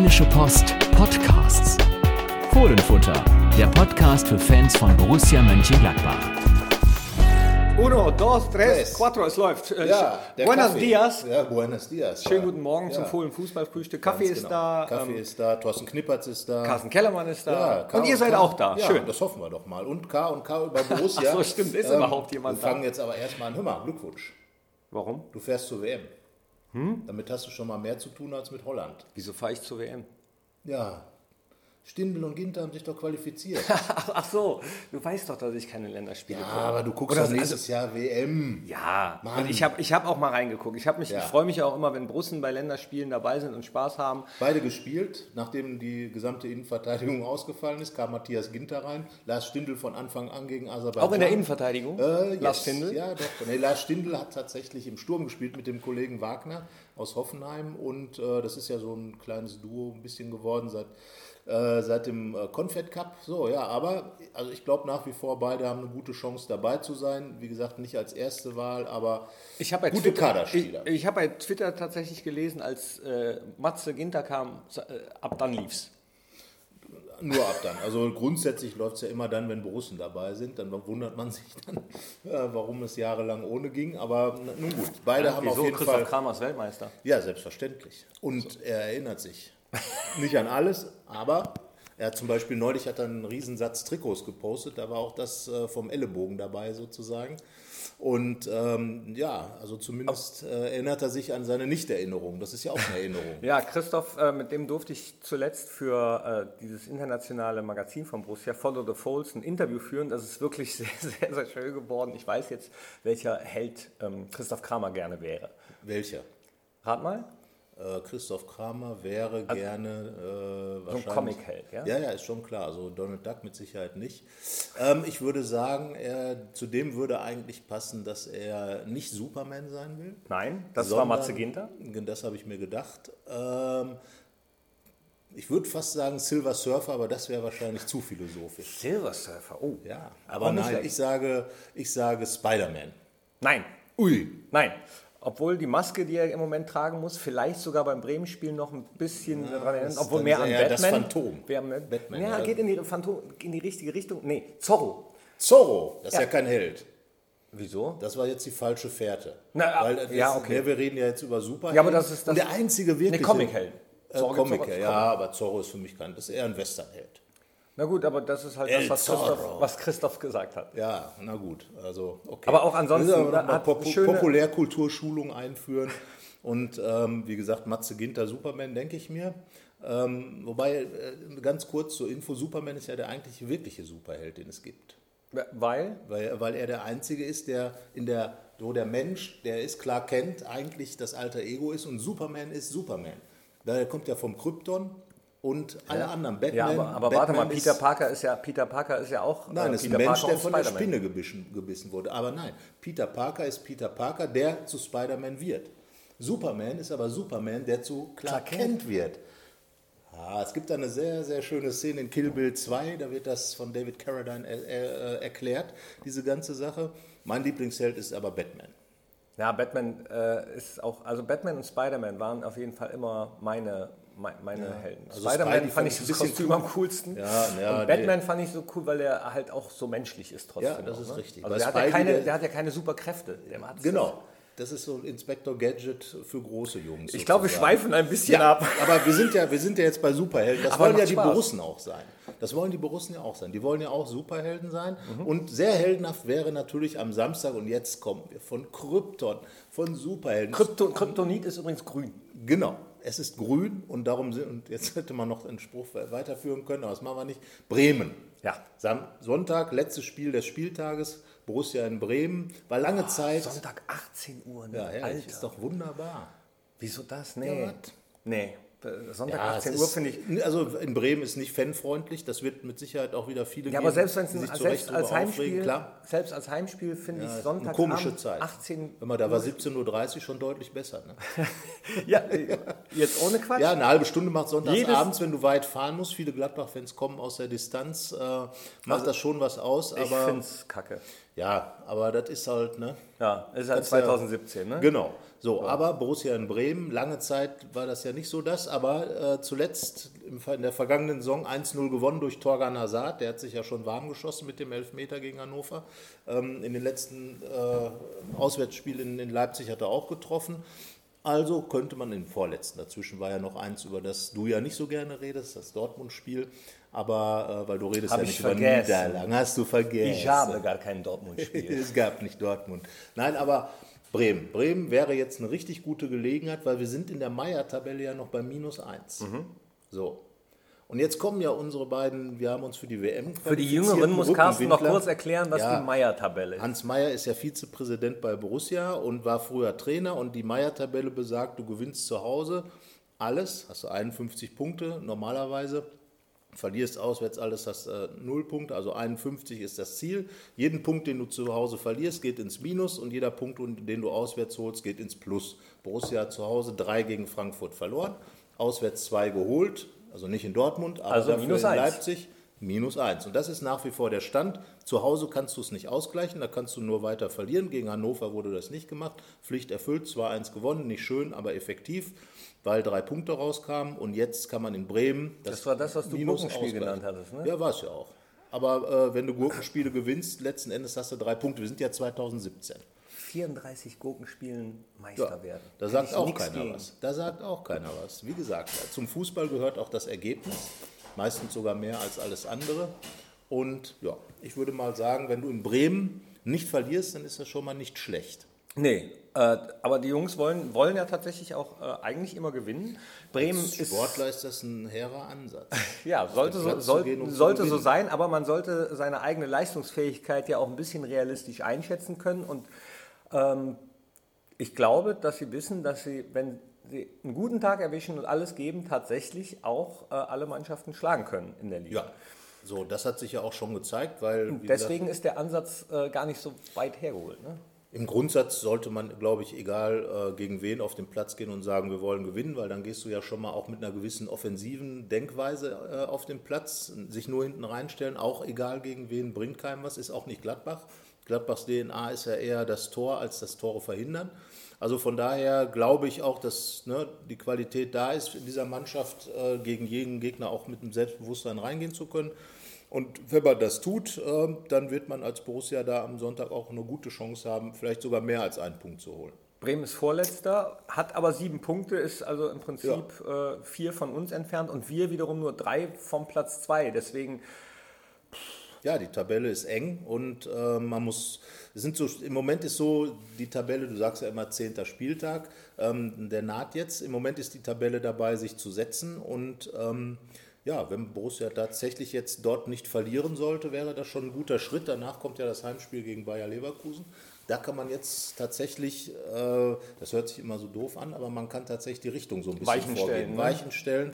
Rheinische Post Podcasts. Fohlenfutter, der Podcast für Fans von Borussia Mönchengladbach. Uno, dos, tres, cuatro, es läuft. Äh, Ja, der Buenos Kaffee. dias. Ja, buenos dias. Schönen guten Morgen zum Ja, Fohlen Fußballfrühstück. Kaffee ganz ist genau. da, Kaffee ähm, ist da, Thorsten Knippertz ist da. Carsten Kellermann ist da. Ja, und ihr seid K. auch da. Ja, Schön. das hoffen wir doch mal. Und K und K über Borussia. Ach so, stimmt. Ist überhaupt jemand Wir da? fangen jetzt aber erstmal an. Hör mal, Glückwunsch. Warum? Du fährst zur WM. Hm? Damit hast du schon mal mehr zu tun als mit Holland. Wieso fahre ich zur WM? Ja, Stindl und Ginter haben sich doch qualifiziert. Ach, so, du weißt doch, dass ich keine Länderspiele ja, gucke. aber du guckst Oder doch so- nächstes Jahr WM. Ja, Mann. und ich habe ich hab auch mal reingeguckt. Ich, mich, Ja. ich freue mich auch immer, wenn Brussen bei Länderspielen dabei sind und Spaß haben. Beide gespielt. Nachdem die gesamte Innenverteidigung ausgefallen ist, kam Matthias Ginter rein. Lars Stindl von Anfang an gegen Aserbaidschan. Auch in der Innenverteidigung. Äh, Lars yes. Stindl. Ja, doch. Nee, Lars Stindl hat tatsächlich im Sturm gespielt mit dem Kollegen Wagner aus Hoffenheim und äh, das ist ja so ein kleines Duo ein bisschen geworden seit, äh, seit dem äh, Confed Cup. So, ja, aber also ich glaube nach wie vor, beide haben eine gute Chance dabei zu sein. Wie gesagt, nicht als erste Wahl, aber Ich habe bei gute Twitter, Kaderspieler. Ich, ich habe bei Twitter tatsächlich gelesen, als äh, Matze Ginter kam, äh, ab dann lief's. Nur ab dann. Also grundsätzlich läuft es ja immer dann, wenn Borussen dabei sind. Dann wundert man sich dann, äh, warum es jahrelang ohne ging. Aber nun gut, beide haben Wieso? auf jeden Christoph Fall. Kramer ist Weltmeister. Ja, selbstverständlich. Und er erinnert sich nicht an alles, aber er hat zum Beispiel neulich hat er einen Riesensatz Trikots gepostet. Da war auch das äh, vom Ellenbogen dabei sozusagen. Und ähm, ja, also zumindest äh, erinnert er sich an seine Nichterinnerung. Das ist ja auch eine Erinnerung. Ja, Christoph, äh, mit dem durfte ich zuletzt für äh, dieses internationale Magazin von Borussia, Follow the Folds, ein Interview führen. Das ist wirklich sehr, sehr, sehr schön geworden. Ich weiß jetzt, welcher Held ähm, Christoph Kramer gerne wäre. Welcher? Rat mal. Äh, Christoph Kramer wäre gerne äh, wahrscheinlich... Comic-Held, ja? Ja, ja, ist schon klar. Also Donald Duck mit Sicherheit nicht. Ähm, ich würde sagen, er, zu dem würde eigentlich passen, dass er nicht Superman sein will. Nein, das war sondern- Matze Ginter. Das habe ich mir gedacht. Ähm, ich würde fast sagen Silver Surfer, aber das wäre wahrscheinlich zu philosophisch. Silver Surfer, oh. Ja, aber nein, ich sage, ich sage Spider-Man. Nein, Ui, nein. Obwohl die Maske, die er im Moment tragen muss, vielleicht sogar beim Bremen-Spiel noch ein bisschen daran erinnert, obwohl mehr an eher Batman. das Phantom. Am- Batman, ja, ja. geht in die, Phantom, in die richtige Richtung. Nee, Zorro. Zorro, das ist Ja. ja kein Held. Wieso? Das war jetzt die falsche Fährte. Na, Weil das, ja, okay. ne, wir reden ja jetzt über Superhelden. Ja, aber das ist- das- Und der einzige Nee, wirkliche... Comic-Held. Äh, Zorro gibt's Comic, auch als ja, aber Zorro ist für mich kein... Das ist eher ein Westernheld. Na gut, aber das ist halt El das, was Christoph, was Christoph gesagt hat. Ja, na gut. Also, okay. Aber auch ansonsten, Wir müssen aber hat Pop schöne- Populärkulturschulung einführen. Und ähm, wie gesagt, Matze Ginter, Superman, denke ich mir. Ähm, wobei, äh, ganz kurz zur Info, Superman ist ja der eigentlich wirkliche Superheld, den es gibt. Weil? Weil, weil er der Einzige ist, der in der, wo der Mensch, der ist klar kennt, eigentlich das alter Ego ist und Superman ist Superman. Daher kommt ja vom Krypton und alle anderen. Batman, Ja, aber, aber warte mal, Batman Peter Parker ist ja Peter Parker ist ja auch Nein, äh, ist Peter ein Mensch, Parker der von der. Spinne gebissen, gebissen wurde. Aber nein, Peter Parker ist Peter Parker, der zu Spider-Man wird. Superman ist aber Superman, der zu Clark Clark Kent wird. Ah, es gibt eine sehr, sehr schöne Szene in Kill Bill 2, da wird das von David Carradine äh, äh, erklärt, diese ganze Sache. Mein Lieblingsheld ist aber Batman. Ja, Batman äh, ist auch, also Batman und Spider-Man waren auf jeden Fall immer meine, meine, meine Helden. also Spider-Man Spidey fand ich das Kostüm cool. am coolsten. Ja, ja, und Batman fand ich so cool, weil er halt auch so menschlich ist trotzdem. Ja, das auch, ist ne? richtig. Also der hat, ja keine, der- hat ja keine Superkräfte. Genau. Das ist so ein Inspector Gadget für große Jungs. Ich glaube, wir schweifen ein bisschen Ja, ab. aber wir sind ja, wir sind ja jetzt bei Superhelden. Das Aber wollen ja macht die Spaß. Borussen auch sein. Das wollen die Borussen ja auch sein. Die wollen ja auch Superhelden sein. Mhm. Und sehr heldenhaft wäre natürlich am Samstag, und jetzt kommen wir von Krypton, von Superhelden. Krypto, Kryptonit ist übrigens grün. genau. Es ist grün und darum sind, und jetzt hätte man noch einen Spruch weiterführen können, aber das machen wir nicht. Bremen. Ja. Sonntag, letztes Spiel des Spieltages, Borussia in Bremen. War lange Zeit. Sonntag 18 Uhr. Ne? Ja, herrlich, Alter. ist doch wunderbar. Wieso das? Nee. Ja, nee. Äh, Sonntag Ja, 18 es Uhr finde ich. Also in Bremen ist nicht fanfreundlich, das wird mit Sicherheit auch wieder viele Ja, aber geben, selbst wenn es sich selbst als Heimspiel, aufregen, klar. selbst als Heimspiel finde ich Eine Sonntag komische Zeit. 18 Hör mal, da war 17.30 Uhr schon deutlich besser. Ne? Ja, jetzt ohne Quatsch. Ja, eine halbe Stunde macht sonntags Jedes- abends, wenn du weit fahren musst. Viele Gladbach-Fans kommen aus der Distanz, äh, macht das schon was aus. ich Aber finde es kacke. Ja, aber das ist halt, ne? Ja, ist halt ja- 2017, ne? Genau. So, aber Borussia in Bremen, lange Zeit war das ja nicht so das, aber äh, zuletzt im, in der vergangenen Saison 1-0 gewonnen durch Torgan Hazard, der hat sich ja schon warm geschossen mit dem Elfmeter gegen Hannover. Ähm, in den letzten äh, Auswärtsspielen in, in Leipzig hat er auch getroffen. Also könnte man im vorletzten, dazwischen war ja noch eins, über das du ja nicht so gerne redest, das Dortmund-Spiel, aber äh, weil du redest Hab ja ich nicht über. Niederlagen, hast du vergessen. Ich habe gar kein Dortmund-Spiel. es gab nicht Dortmund. Nein, aber Bremen. Bremen wäre jetzt eine richtig gute Gelegenheit, weil wir sind in der Meier-Tabelle ja noch bei minus 1. Mhm. So. Und jetzt kommen ja unsere beiden, wir haben uns für die WM Für die Jüngeren muss Carsten noch kurz erklären, was Ja. die Meier-Tabelle ist. Hans Meyer ist ja Vizepräsident bei Borussia und war früher Trainer und die Meier-Tabelle besagt, du gewinnst zu Hause alles, hast du 51 Punkte normalerweise, verlierst auswärts alles, hast äh, 0 Punkte, also 51 ist das Ziel. Jeden Punkt, den du zu Hause verlierst, geht ins Minus und jeder Punkt, den du auswärts holst, geht ins Plus. Borussia hat zu Hause 3 gegen Frankfurt verloren, auswärts 2 geholt, also nicht in Dortmund, aber Also dafür in. Leipzig. Minus 1. Und das ist nach wie vor der Stand. Zu Hause kannst du es nicht ausgleichen, da kannst du nur weiter verlieren. Gegen Hannover wurde das nicht gemacht. Pflicht erfüllt, 2-1 gewonnen, nicht schön, aber effektiv, weil drei Punkte rauskamen. Und jetzt kann man in Bremen. Das war das, was du Minus Gurkenspiel genannt hattest, ne? Ja, war es ja auch. Aber äh, wenn du Gurkenspiele gewinnst, letzten Endes hast du drei Punkte. Wir sind ja 2017. 34 Gurkenspielen Meister Ja, werden. da Hätte sagt auch keiner gegen. was. Da sagt auch keiner was. Wie gesagt, zum Fußball gehört auch das Ergebnis, meistens sogar mehr als alles andere. Und ja, ich würde mal sagen, wenn du in Bremen nicht verlierst, dann ist das schon mal nicht schlecht. Nee, äh, aber die Jungs wollen, wollen ja tatsächlich auch äh, eigentlich immer gewinnen. Bremen Als ist. Sportler ist das ein hehrer Ansatz. Ja, sollte, so, soll, gehen zu sollte so sein, aber man sollte seine eigene Leistungsfähigkeit ja auch ein bisschen realistisch einschätzen können. Und ähm, ich glaube, dass sie wissen, dass sie, wenn einen guten Tag erwischen und alles geben, tatsächlich auch äh, alle Mannschaften schlagen können in der Liga. Ja, so, das hat sich ja auch schon gezeigt, weil Deswegen ist der Ansatz äh, gar nicht so weit hergeholt. Ne? Im Grundsatz sollte man, glaube ich, egal äh, gegen wen auf den Platz gehen und sagen, wir wollen gewinnen, weil dann gehst du ja schon mal auch mit einer gewissen offensiven Denkweise äh, auf den Platz, sich nur hinten reinstellen, auch egal gegen wen, bringt keinem was, ist auch nicht Gladbach. Gladbachs DNA ist ja eher das Tor als das Tore verhindern. Also von daher glaube ich auch, dass ne, die Qualität da ist, in dieser Mannschaft äh, gegen jeden Gegner auch mit einem Selbstbewusstsein reingehen zu können. Und wenn man das tut, äh, dann wird man als Borussia da am Sonntag auch eine gute Chance haben, vielleicht sogar mehr als einen Punkt zu holen. Bremen ist Vorletzter, hat aber sieben Punkte, ist also im Prinzip äh, vier von uns entfernt und wir wiederum nur drei vom Platz zwei. Deswegen Ja, die Tabelle ist eng und äh, man muss, sind so, im Moment ist so die Tabelle, du sagst ja immer 10. Spieltag, ähm, der naht jetzt. Im Moment ist die Tabelle dabei, sich zu setzen und ähm, ja, wenn Borussia tatsächlich jetzt dort nicht verlieren sollte, wäre das schon ein guter Schritt. Danach kommt ja das Heimspiel gegen Bayer Leverkusen. Da kann man jetzt tatsächlich, äh, das hört sich immer so doof an, aber man kann tatsächlich die Richtung so ein bisschen Weichen vorgeben. stellen, ne? Weichen stellen.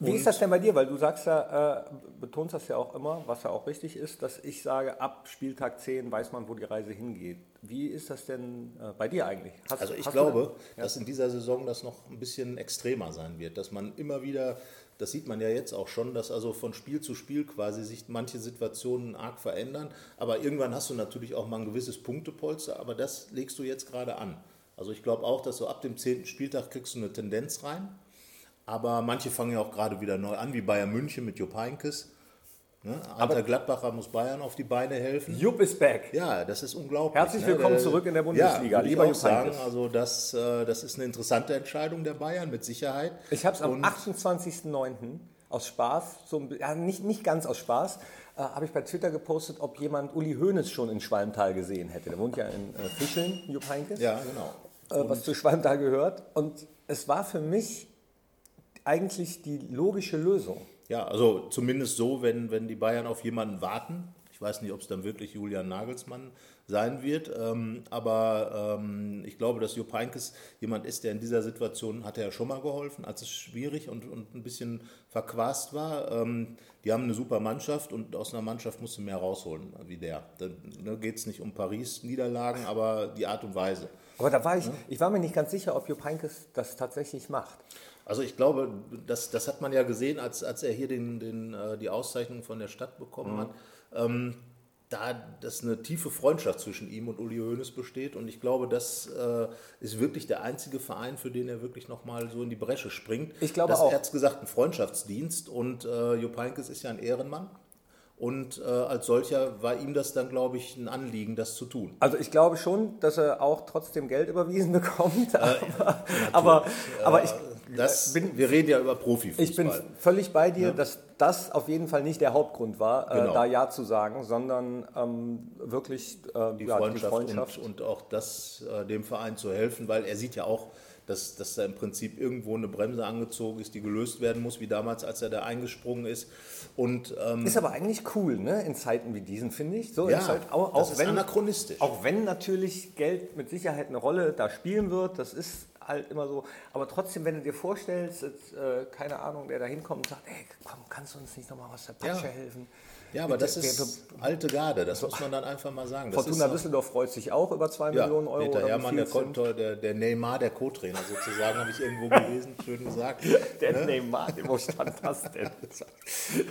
Wie ist das denn bei dir? Weil du sagst ja, äh, betonst das ja auch immer, was ja auch richtig ist, dass ich sage, ab Spieltag 10 weiß man, wo die Reise hingeht. Wie ist das denn äh, bei dir eigentlich? Hast- Also ich glaube, da- dass in dieser Saison das noch ein bisschen extremer sein wird, dass man immer wieder, das sieht man ja jetzt auch schon, dass also von Spiel zu Spiel quasi sich manche Situationen arg verändern, aber irgendwann hast du natürlich auch mal ein gewisses Punktepolster, aber das legst du jetzt gerade an. Also ich glaube auch, dass so ab dem 10. Spieltag kriegst du eine Tendenz rein, aber manche fangen ja auch gerade wieder neu an, wie Bayern München mit Jupp Heynckes. Ne? Alter Gladbacher muss Bayern auf die Beine helfen. Jupp ist back. Ja, das ist unglaublich. Herzlich willkommen zurück in der Bundesliga, Ja, lieber ich auch sagen, also das, äh, das ist eine interessante Entscheidung der Bayern, mit Sicherheit. Ich habe es am Und- 28.09. aus Spaß, so, ja, nicht, nicht ganz aus Spaß, äh, habe ich bei Twitter gepostet, ob jemand Uli Hoeneß schon in Schwalmtal gesehen hätte. Der wohnt ja in äh, Fischeln, Jupp Heynckes, Ja, genau. äh, was zu Schwalmtal gehört. Und es war für mich eigentlich die logische Lösung. Ja, also zumindest so, wenn, wenn die Bayern auf jemanden warten. Ich weiß nicht, ob es dann wirklich Julian Nagelsmann sein wird, ähm, aber ähm, ich glaube, dass Jupp Heynckes jemand ist, der in dieser Situation, hat er ja schon mal geholfen, als es schwierig und, und ein bisschen verquast war. Ähm, die haben eine super Mannschaft und aus einer Mannschaft musst du mehr rausholen wie der. Da ne, geht es nicht um Paris-Niederlagen, aber die Art und Weise. Aber da war ich, ich war mir nicht ganz sicher, ob Jupp Heynckes das tatsächlich macht. Also ich glaube, das, das hat man ja gesehen, als, als er hier den, den, äh, die Auszeichnung von der Stadt bekommen hat. Ähm, da dass eine tiefe Freundschaft zwischen ihm und Uli Hoeneß besteht. Und ich glaube, das äh, ist wirklich der einzige Verein, für den er wirklich nochmal so in die Bresche springt. Ich glaube das, auch. Er hat gesagt, ein Freundschaftsdienst. Und äh, Jupp Heynckes ist ja ein Ehrenmann. Und äh, als solcher war ihm das dann, glaube ich, ein Anliegen, das zu tun. Also ich glaube schon, dass er auch trotzdem Geld überwiesen bekommt. Aber, aber, aber ich, Das, wir reden ja über Profifußball. ich bin völlig bei dir, dass das auf jeden Fall nicht der Hauptgrund war, äh, Genau. da Ja zu sagen, sondern ähm, wirklich äh, die ja, Freundschaft, die Freundschaft. Und, und auch das, äh, dem Verein zu helfen, weil er sieht ja auch, dass, dass da im Prinzip irgendwo eine Bremse angezogen ist, die gelöst werden muss, wie damals, als er da eingesprungen ist. Und ähm, Ist aber eigentlich cool, ne? In Zeiten wie diesen, finde ich. So ja, ist halt auch, das auch ist wenn, anachronistisch. Auch wenn natürlich Geld mit Sicherheit eine Rolle da spielen wird, das ist halt immer so. Aber trotzdem, wenn du dir vorstellst, jetzt, äh, keine Ahnung, der da hinkommt und sagt, ey, komm, kannst du uns nicht nochmal aus der Patsche Ja. helfen? Ja, aber das ist alte Garde, das muss man dann einfach mal sagen. Das Fortuna Düsseldorf freut sich auch über zwei ja, Millionen Euro. Peter Herrmann, der. Kontor, der, der Neymar, der Co-Trainer sozusagen, habe ich irgendwo gelesen, schön gesagt. Der Neymar, wo stand das denn?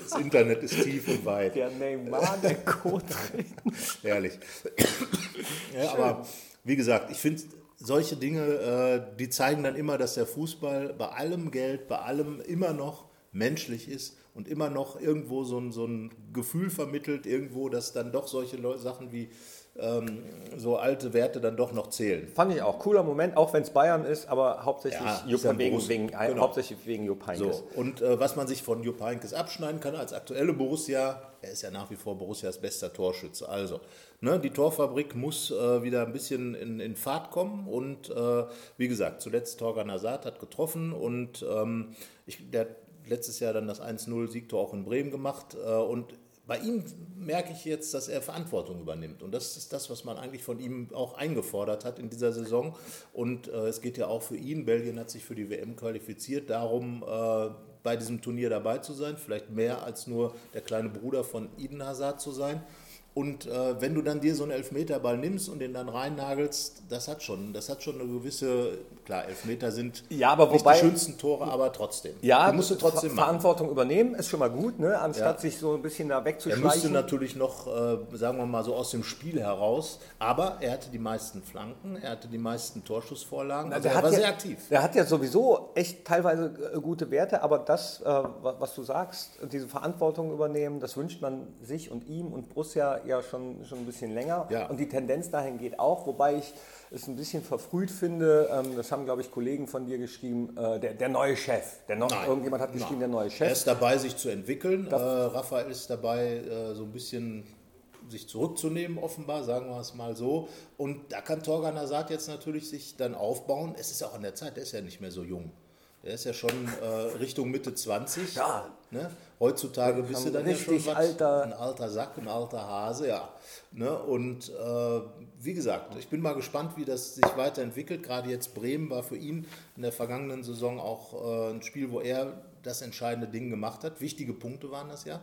Das Internet ist tief und weit. Der Neymar, der Co-Trainer. Herrlich. ja, aber wie gesagt, ich finde solche Dinge, äh, die zeigen dann immer, dass der Fußball bei allem Geld, bei allem immer noch menschlich ist und immer noch irgendwo so ein, so ein Gefühl vermittelt, irgendwo, dass dann doch solche Leu Sachen wie ähm, so alte Werte dann doch noch zählen. Fand ich auch. Cooler Moment, auch wenn es Bayern ist, aber hauptsächlich, Ja, Jupp, ist wegen, Borussia. wegen, Genau. hauptsächlich wegen Jupp Heynckes. So, und äh, was man sich von Jupp Heynckes abschneiden kann als aktuelle Borussia, er ist ja nach wie vor Borussias bester Torschütze. Also, ne, die Torfabrik muss äh, wieder ein bisschen in, in Fahrt kommen und äh, wie gesagt, zuletzt Torgan Hazard hat getroffen und ähm, ich, der letztes Jahr dann das 1-0-Siegtor auch in Bremen gemacht äh, und bei ihm merke ich jetzt, dass er Verantwortung übernimmt. Und das ist das, was man eigentlich von ihm auch eingefordert hat in dieser Saison. Und äh, es geht ja auch für ihn. Belgien hat sich für die WM qualifiziert, darum äh, bei diesem Turnier dabei zu sein. Vielleicht mehr als nur der kleine Bruder von Eden Hazard zu sein. Und äh, wenn du dann dir so einen Elfmeterball nimmst und den dann reinnagelst, das hat schon, das hat schon eine gewisse, klar, Elfmeter sind Ja, aber nicht wobei- die schönsten Tore, aber trotzdem. Ja, die musst du trotzdem Ver machen. Verantwortung übernehmen ist schon mal gut, ne? anstatt Ja. sich so ein bisschen da Er müsste wegzuschleichen. natürlich noch, äh, sagen wir mal so, aus dem Spiel heraus, aber er hatte die meisten Flanken, er hatte die meisten Torschussvorlagen, also er war ja, sehr aktiv. der hat ja sowieso echt teilweise äh, gute Werte, aber das, äh, wa- was du sagst, diese Verantwortung übernehmen, das wünscht man sich und ihm und Borussia ja schon, schon ein bisschen länger. Ja. Und die Tendenz dahin geht auch, wobei ich es ein bisschen verfrüht finde. Ähm, das haben, glaube ich, Kollegen von dir geschrieben, äh, der, der neue Chef. Der noch, Nein. irgendjemand hat geschrieben, der neue Er Chef. ist dabei, sich zu entwickeln. Äh, Raphael ist dabei, äh, so ein bisschen sich zurückzunehmen, offenbar, sagen wir es mal so. Und da kann Torgan Hazard jetzt natürlich sich dann aufbauen. Es ist auch an der Zeit, der ist ja nicht mehr so jung. Der ist ja schon äh, Richtung Mitte 20. Ja. Ne? Heutzutage bist du dann ja schon was, alter- ein alter Sack, ein alter Hase, ja. Ne? Und äh, wie gesagt, ich bin mal gespannt, wie das sich weiterentwickelt. Gerade jetzt Bremen war für ihn in der vergangenen Saison auch äh, ein Spiel, wo er das entscheidende Ding gemacht hat. Wichtige Punkte waren das ja,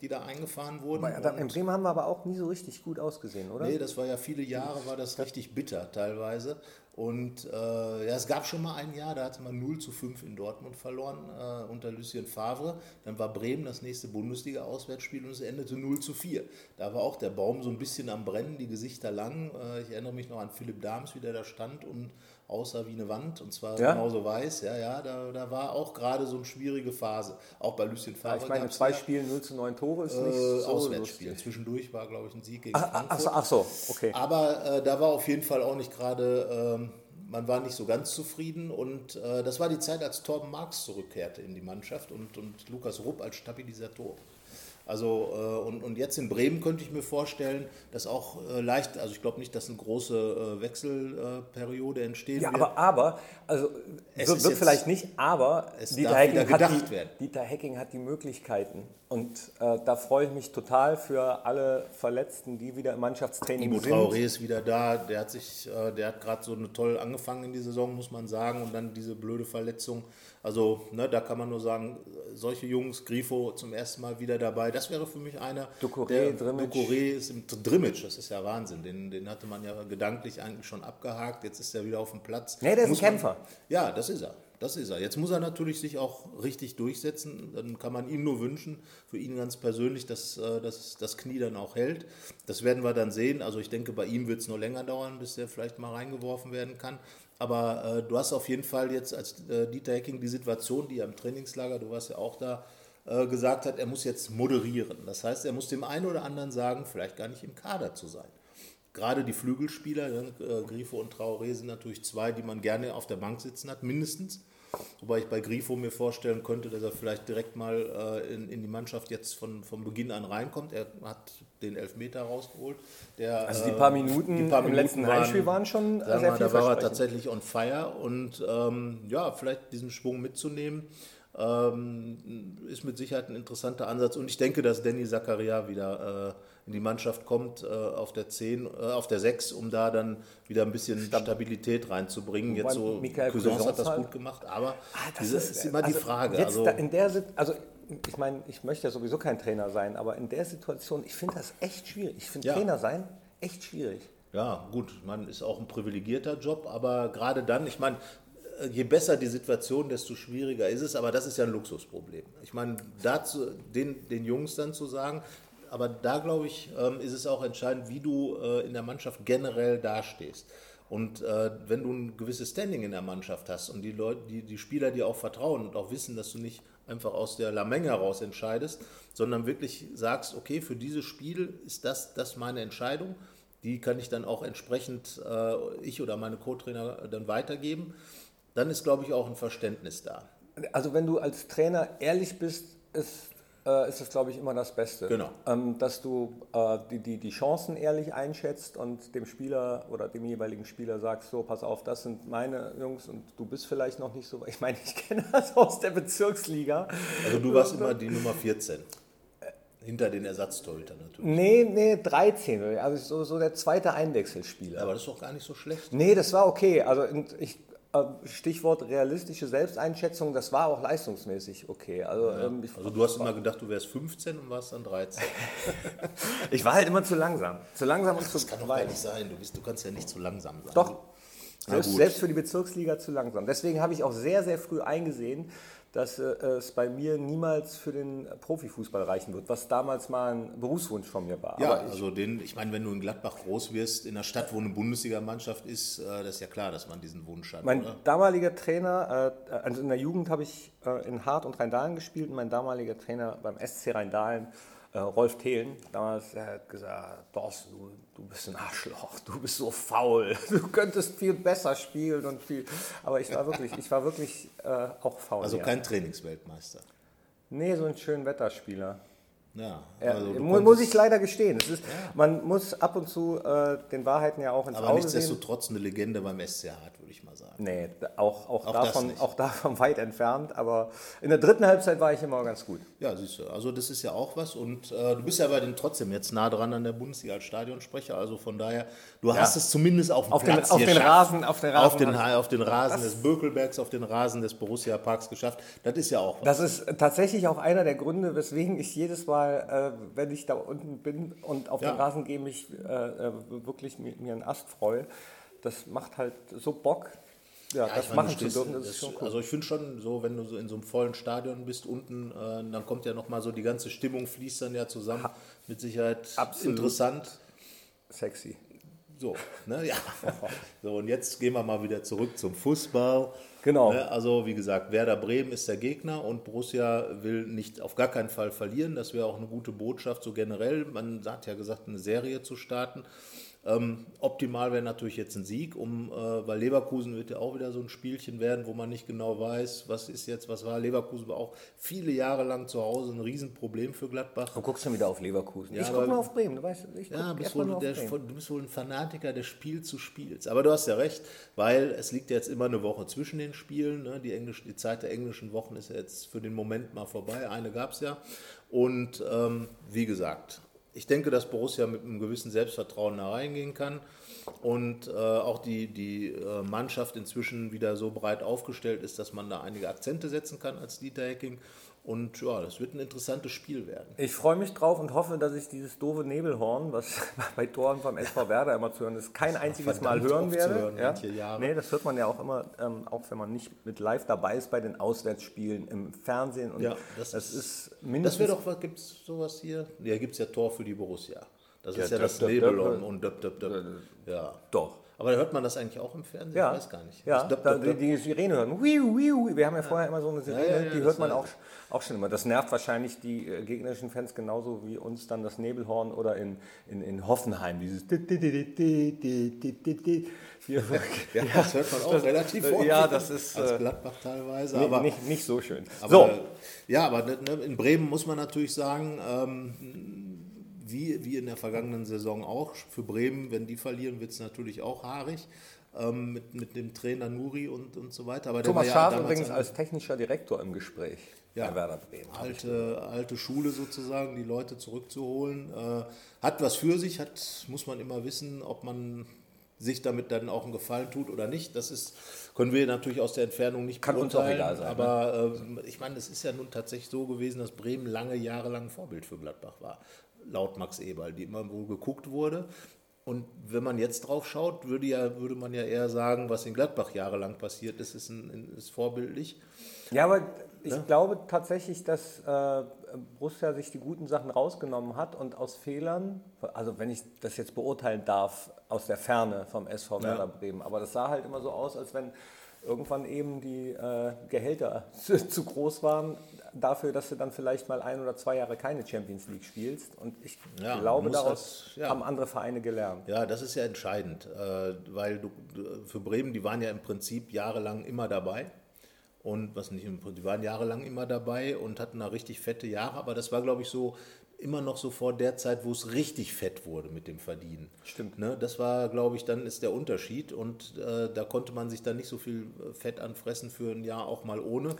die da eingefahren wurden. Da- In Bremen haben wir aber auch nie so richtig gut ausgesehen, oder? Nee, das war ja viele Jahre, war das richtig bitter teilweise. Und äh, ja, es gab schon mal ein Jahr, da hatte man 0 zu 5 in Dortmund verloren äh, unter Lucien Favre. Dann war Bremen das nächste Bundesliga-Auswärtsspiel und es endete 0 zu 4. Da war auch der Baum so ein bisschen am Brennen, die Gesichter lang. Äh, ich erinnere mich noch an Philipp Dahms, wie der da stand und aussah wie eine Wand und zwar Ja? genauso weiß. Ja, ja, da, da war auch gerade so eine schwierige Phase. Auch bei Lucien Favre. ich meine, zwei ja, Spielen 0 zu 9 Tore ist nicht äh, so Auswärtsspiel. lustig. Zwischendurch war, glaube ich, ein Sieg gegen Ach, Frankfurt. ach, so, ach so, okay. Aber äh, da war auf jeden Fall auch nicht gerade, ähm, man war nicht so ganz zufrieden. Und äh, das war die Zeit, als Torben Marx zurückkehrte in die Mannschaft und, und Lukas Rupp als Stabilisator. Also, äh, und, und jetzt in Bremen könnte ich mir vorstellen, dass auch äh, leicht, also ich glaube nicht, dass eine große äh, Wechselperiode entstehen Ja, wird. aber, aber, also Es wird, wird vielleicht nicht, aber Es Dieter gedacht die, werden. Dieter Hecking hat die Möglichkeiten. Und äh, da freue ich mich total für alle Verletzten, die wieder im Mannschaftstraining Ibo sind. Traoré ist wieder da, der hat sich, äh, der hat gerade so eine toll angefangen in die Saison, muss man sagen, und dann diese blöde Verletzung. Also, ne, da kann man nur sagen, solche Jungs, Grifo zum ersten Mal wieder dabei, das wäre für mich einer. Ducouré, der, Drimmitsch. Ducouré ist im Drimmitsch, das ist ja Wahnsinn, den, den hatte man ja gedanklich eigentlich schon abgehakt, jetzt ist er wieder auf dem Platz. Nee, der ist ein Muss man- Kämpfer. Ja, das ist er. das ist er. Jetzt muss er natürlich sich auch richtig durchsetzen. Dann kann man ihm nur wünschen, für ihn ganz persönlich, dass, äh, dass das Knie dann auch hält. Das werden wir dann sehen. Also ich denke, bei ihm wird es noch länger dauern, bis er vielleicht mal reingeworfen werden kann. Aber äh, du hast auf jeden Fall jetzt als äh, Dieter Hecking die Situation, die er im Trainingslager, du warst ja auch da, äh, gesagt hat, er muss jetzt moderieren. Das heißt, er muss dem einen oder anderen sagen, vielleicht gar nicht im Kader zu sein. Gerade die Flügelspieler, äh, Grifo und Traoré sind natürlich zwei, die man gerne auf der Bank sitzen hat, mindestens. Wobei ich bei Grifo mir vorstellen könnte, dass er vielleicht direkt mal äh, in, in, die Mannschaft jetzt von, von Beginn an reinkommt. Er hat den Elfmeter rausgeholt. Der, also die paar Minuten, die paar Minuten im letzten waren, Heimspiel waren schon sehr mal, Da war er tatsächlich on fire und ähm, ja, vielleicht diesen Schwung mitzunehmen. Ähm, ist mit Sicherheit ein interessanter Ansatz und ich denke, dass Danny Zakaria wieder äh, in die Mannschaft kommt, äh, auf der 10, äh, auf der 6, um da dann wieder ein bisschen Stabilität reinzubringen. Jetzt so, Michael Cousins hat das halt. gut gemacht, aber ah, das ist, ist, immer also die Frage. Also, in der also ich meine, ich möchte ja sowieso kein Trainer sein, aber in der Situation, ich finde das echt schwierig. Ich finde ja. Trainer sein echt schwierig. Ja, gut, man ist auch ein privilegierter Job, aber gerade dann, ich meine, je besser die Situation, desto schwieriger ist es, aber das ist ja ein Luxusproblem. Ich meine, dazu, den, den Jungs dann zu sagen, aber da glaube ich, ähm, ist es auch entscheidend, wie du äh, in der Mannschaft generell dastehst. Und äh, wenn du ein gewisses Standing in der Mannschaft hast und die Leute, die, die Spieler dir auch vertrauen und auch wissen, dass du nicht einfach aus der Lamenge heraus entscheidest, sondern wirklich sagst, okay, für dieses Spiel ist das, das meine Entscheidung, die kann ich dann auch entsprechend, äh, ich oder meine Co-Trainer dann weitergeben, dann ist, glaube ich, auch ein Verständnis da. Also wenn du als Trainer ehrlich bist, ist äh, ist es, glaube ich, immer das Beste. Genau. Ähm, dass du äh, die, die, die Chancen ehrlich einschätzt und dem Spieler oder dem jeweiligen Spieler sagst, so, pass auf, das sind meine Jungs und du bist vielleicht noch nicht so, ich meine, ich kenne das aus der Bezirksliga. Also du warst immer die Nummer 14. Hinter den Ersatztorhütern natürlich. Nee, nee, 13. Also so, so der zweite Einwechselspieler. Aber das ist doch gar nicht so schlecht. Nee, das war okay. Also ich äh, Stichwort realistische Selbsteinschätzung, das war auch leistungsmäßig okay. Also, ja. ähm, also du hast immer gedacht, du wärst 15 und warst dann 13. ich war halt immer zu langsam. Zu langsam und Ach, das zu kann doch gar nicht sein. Du, bist, du kannst ja nicht zu langsam sein. Doch. Selbst, selbst für die Bezirksliga zu langsam. Deswegen habe ich auch sehr, sehr früh eingesehen, dass äh, es bei mir niemals für den Profifußball reichen wird, was damals mal ein Berufswunsch von mir war. Ja, ich, also den, ich meine, wenn du in Gladbach groß wirst, in einer Stadt, wo eine Bundesligamannschaft ist, äh, das ist ja klar, dass man diesen Wunsch hat. Mein oder? damaliger Trainer, äh, also in der Jugend habe ich in Hart und Rheindahlen gespielt und mein damaliger Trainer beim SC Rheindahlen äh, Rolf Thelen, damals, der hat gesagt, Thorsten, du, du bist ein Arschloch, du bist so faul, du könntest viel besser spielen und viel, aber ich war wirklich, ich war wirklich äh, auch faul. Also kein Trainingsweltmeister? Nee, so ein schön Wetterspieler. Ja, also muss, muss ich leider gestehen. Ist, ja. Man muss ab und zu äh, den Wahrheiten ja auch ins Aber Auge nichtsdestotrotz eine Legende beim SC Hart, würde ich mal sagen. Nee, auch, auch, auch, davon, auch davon weit entfernt. Aber in der dritten Halbzeit war ich immer ganz gut. Ja, siehst du. Also das ist ja auch was. Und äh, du bist ja bei den trotzdem jetzt nah dran an der Bundesliga als Stadionsprecher. Also von daher, du ja. hast es zumindest auf dem auf Platz den, auf den Rasen, auf den Rasen, auf den, auf den Rasen des Bökelbergs, auf den Rasen des Borussia Parks geschafft. Das ist ja auch was. Das ist tatsächlich auch einer der Gründe, weswegen ich jedes Mal äh, wenn ich da unten bin und auf ja. den Rasen gehe, mich äh, äh wirklich mir, mir einen Ast freue. Das macht halt so Bock, ja, ja, das meine, machen stehst, zu dürfen, das ist schon cool. Also ich finde schon so, wenn du so in so einem vollen Stadion bist unten, äh, dann kommt ja nochmal so die ganze Stimmung fließt dann ja zusammen. Ha, Mit Sicherheit absolut interessant. Sexy. So, ne, ja. so, und jetzt gehen wir mal wieder zurück zum Fußball. Genau. Ne, also, wie gesagt, Werder Bremen ist der Gegner und Borussia will nicht auf gar keinen Fall verlieren. Das wäre auch eine gute Botschaft, so generell. Man hat ja gesagt, eine Serie zu starten. Ähm, optimal wäre natürlich jetzt ein Sieg, um, äh, weil Leverkusen wird ja auch wieder so ein Spielchen werden, wo man nicht genau weiß, was ist jetzt, was war. Leverkusen war auch viele Jahre lang zu Hause ein Riesenproblem für Gladbach. Du guckst schon wieder auf Leverkusen. Ja, ich gucke mal auf Bremen. Du, weißt, ich ja, bist wohl der, du bist wohl ein Fanatiker des Spiel zu Spiels. Aber du hast ja recht, weil es liegt jetzt immer eine Woche zwischen den Spielen. Ne? Die, Englisch, die Zeit der englischen Wochen ist ja jetzt für den Moment mal vorbei. Eine gab es ja. Und ähm, wie gesagt, ich denke, dass Borussia mit einem gewissen Selbstvertrauen da reingehen kann und äh, auch die, die äh, Mannschaft inzwischen wieder so breit aufgestellt ist, dass man da einige Akzente setzen kann als Dieter Hecking. Und ja, das wird ein interessantes Spiel werden. Ich freue mich drauf und hoffe, dass ich dieses doofe Nebelhorn, was bei Toren vom SV Werder immer zu hören ist, kein einziges Mal hören werde. hören, ja? Nee, das hört man ja auch immer, ähm, auch wenn man nicht mit live dabei ist bei den Auswärtsspielen im Fernsehen. Und Ja, das, das ist Das mindestens. wäre doch, was gibt es sowas hier? Ja, gibt es ja Tor für die Borussia. Das Ja, ist ja döp, das döp, Nebelon döp. und döp, döp, döp. Ja. Doch. Aber hört man das eigentlich auch im Fernsehen? Ja, Ich weiß gar nicht. Ja, Das döp, da, döp, die, die Sirene hören. Wiu, wiu. Wir haben ja vorher immer so eine Sirene, Ja, ja, die das hört man auch, auch schon immer. Das nervt wahrscheinlich die äh, gegnerischen Fans genauso wie uns dann das Nebelhorn oder in, in, in Hoffenheim, dieses. Ja, das hört man auch relativ äh, häufig. ja, das ist, Als äh, Gladbach teilweise. Nee, aber, nicht, nicht so schön. aber, so, Ja, aber ne, ne, in Bremen muss man natürlich sagen, ähm, wie, wie in der vergangenen Saison auch, für Bremen, wenn die verlieren, wird es natürlich auch haarig. Ähm, mit, mit dem Trainer Nuri und, und so weiter. Aber Thomas ja Schaaf damals übrigens als technischer Direktor im Gespräch Ja. Werder Bremen. alte, alte Schule sozusagen, die Leute zurückzuholen. Äh, hat was für sich, hat, muss man immer wissen, ob man sich damit dann auch einen Gefallen tut oder nicht. Das ist, können wir natürlich aus der Entfernung nicht Kann uns auch egal sein, ne? Aber ähm, ich meine, es ist ja nun tatsächlich so gewesen, dass Bremen lange Jahre lang ein Vorbild für Gladbach war. Laut Max Eberl, die immer wo geguckt wurde. Und wenn man jetzt drauf schaut, würde, ja, würde man ja eher sagen, was in Gladbach jahrelang passiert ist, ist, ein, ist vorbildlich. Ja, aber ich glaube tatsächlich, dass äh, Borussia sich die guten Sachen rausgenommen hat und aus Fehlern, also wenn ich das jetzt beurteilen darf, aus der Ferne vom SV Werder Bremen, aber das sah halt immer so aus, als wenn irgendwann eben die äh, Gehälter zu, zu groß waren dafür, dass du dann vielleicht mal ein oder zwei Jahre keine Champions League spielst. Und ich Ja, glaube, daraus das- ja. haben andere Vereine gelernt. Ja, das ist ja entscheidend, äh, weil du, für Bremen, die waren ja im Prinzip jahrelang immer dabei. Und was nicht, im Prinzip, die waren jahrelang immer dabei und hatten da richtig fette Jahre, aber das war, glaube ich, so immer noch so vor der Zeit, wo es richtig fett wurde mit dem Verdienen. Stimmt. Ne, das war, glaube ich, dann ist der Unterschied und äh, da konnte man sich dann nicht so viel äh, Fett anfressen für ein Jahr auch mal ohne.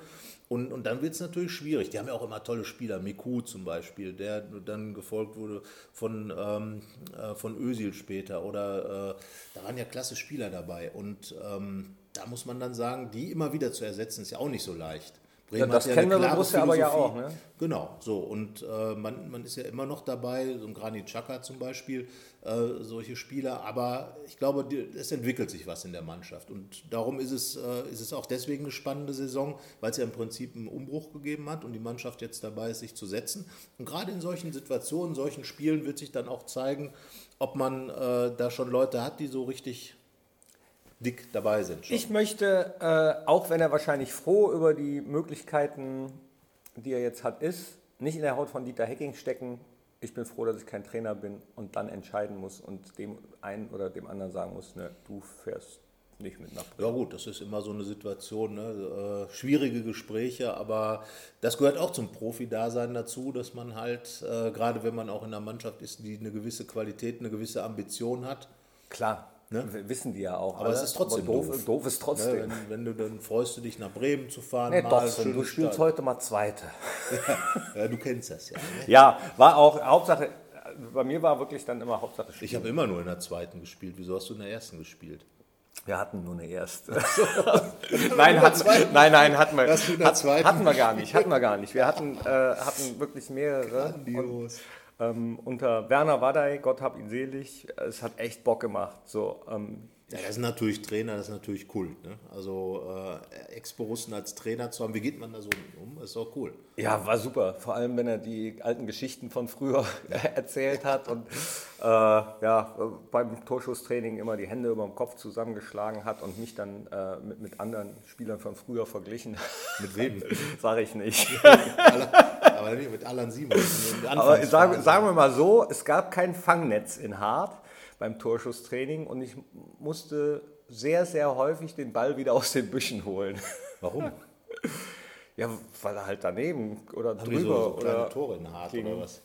Und, und dann wird es natürlich schwierig. Die haben ja auch immer tolle Spieler, Miku zum Beispiel, der dann gefolgt wurde von, ähm, äh, von Özil später. Oder äh, da waren ja klasse Spieler dabei. Und ähm, da muss man dann sagen, die immer wieder zu ersetzen, ist ja auch nicht so leicht. Bremen Ja, das hat kennen eine wir klare Borussia aber ja auch, ne? Genau, so. Und äh, man, man ist ja immer noch dabei, so ein Granit Xhaka zum Beispiel, äh, solche Spieler. Aber ich glaube, es entwickelt sich was in der Mannschaft. Und darum ist es, äh, ist es auch deswegen eine spannende Saison, weil es ja im Prinzip einen Umbruch gegeben hat und die Mannschaft jetzt dabei ist, sich zu setzen. Und gerade in solchen Situationen, solchen Spielen wird sich dann auch zeigen, ob man äh, da schon Leute hat, die so richtig dick dabei sind. Schon. Ich möchte, äh, auch wenn er wahrscheinlich froh über die Möglichkeiten, die er jetzt hat, ist, nicht in der Haut von Dieter Hecking stecken. Ich bin froh, dass ich kein Trainer bin und dann entscheiden muss und dem einen oder dem anderen sagen muss, ne, du fährst nicht mit nach Bremen. Ja gut, das ist immer so eine Situation, ne? äh, schwierige Gespräche, aber das gehört auch zum Profi-Dasein dazu, dass man halt, äh, gerade wenn man auch in einer Mannschaft ist, die eine gewisse Qualität, eine gewisse Ambition hat, Klar, w- wissen die ja auch. Ne? aber es ist trotzdem doof. doof. Doof ist ne? trotzdem. wenn, wenn du dann freust du dich nach Bremen zu fahren, Nee, mal doch, du spielst heute mal Zweite. Ja, du kennst das ja. Ne? Ja, war auch Hauptsache, bei mir war wirklich dann immer Hauptsache Spiel. Ich habe immer nur in der zweiten gespielt. Wieso hast du in der ersten gespielt? Wir hatten nur eine erste. nein, hatten, nein, nein, hatten wir, hatten wir gar nicht, hatten wir gar nicht. Wir hatten, äh, hatten wirklich mehrere. Und, ähm, unter Werner Wadey, Gott hab ihn selig, es hat echt Bock gemacht. So, ähm, Ja, das ist natürlich Trainer, das ist natürlich Kult. Ne? Also äh, Ex-Borussen als Trainer zu haben, wie geht man da so um? Das ist doch cool. ja, war super. Vor allem, wenn er die alten Geschichten von früher erzählt hat und äh, ja, beim Torschusstraining immer die Hände über dem Kopf zusammengeschlagen hat und mich dann äh, mit, mit anderen Spielern von früher verglichen. Mit wem? Sage ich nicht. Aber nicht mit Alan Simon. Aber sagen, sagen wir mal so, es gab kein Fangnetz in Hart beim Torschusstraining und ich musste sehr, sehr häufig den Ball wieder aus den Büschen holen. Warum? Ja, weil er halt daneben oder Haben drüber so, so oder... Tore in Hart gegen- oder was?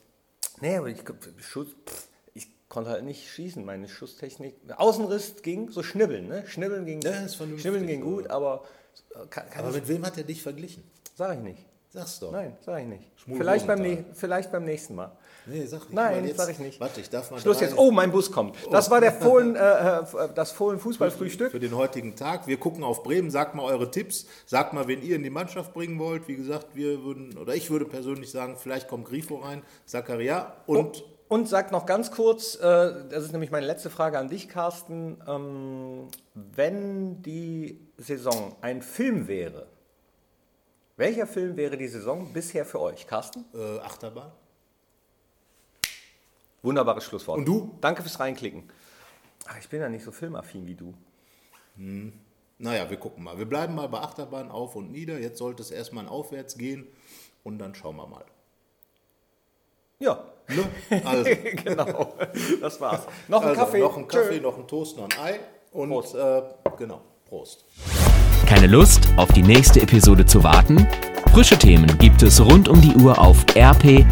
Nee, aber ich, Schuss, pff, ich konnte halt nicht schießen, meine Schusstechnik. Außenriss ging, so schnibbeln, ne? Schnibbeln ging, Ja, schnibbeln ging gut, aber äh, kann, kann Aber mit wem hat er dich verglichen? sag ich nicht. Sag's doch. Nein, sag ich nicht. Schmul Vielleicht beim, vielleicht beim nächsten Mal. Nee, sag nicht. Nein, jetzt, sag ich nicht. Warte, ich darf mal Schluss drei- jetzt. Oh, mein Bus kommt. Das war der Fohlen, äh, äh, das Fohlen Fußballfrühstück. für den heutigen Tag. Wir gucken auf Bremen. Sagt mal eure Tipps. Sagt mal, wen ihr in die Mannschaft bringen wollt. Wie gesagt, wir würden, oder ich würde persönlich sagen, vielleicht kommt Grifo rein, Zakaria und Und sagt noch ganz kurz, äh, das ist nämlich meine letzte Frage an dich, Carsten. Ähm, wenn die Saison ein Film wäre, welcher Film wäre die Saison bisher für euch, Carsten? äh, Achterbahn. Wunderbares Schlusswort. Und du? Danke fürs Reinklicken. Ach, ich bin ja nicht so filmaffin wie du. Naja, wir gucken mal. Wir bleiben mal bei Achterbahn auf und nieder. Jetzt sollte es erstmal aufwärts gehen und dann schauen wir mal. Ja, Ne? Also, genau. Das war's. Noch ein also Kaffee. noch ein Kaffee, Tschö. noch ein Toast, noch ein Ei und Prost. Äh, genau, Prost. Keine Lust, auf die nächste Episode zu warten? Frische Themen gibt es rund um die Uhr auf rp-online.de.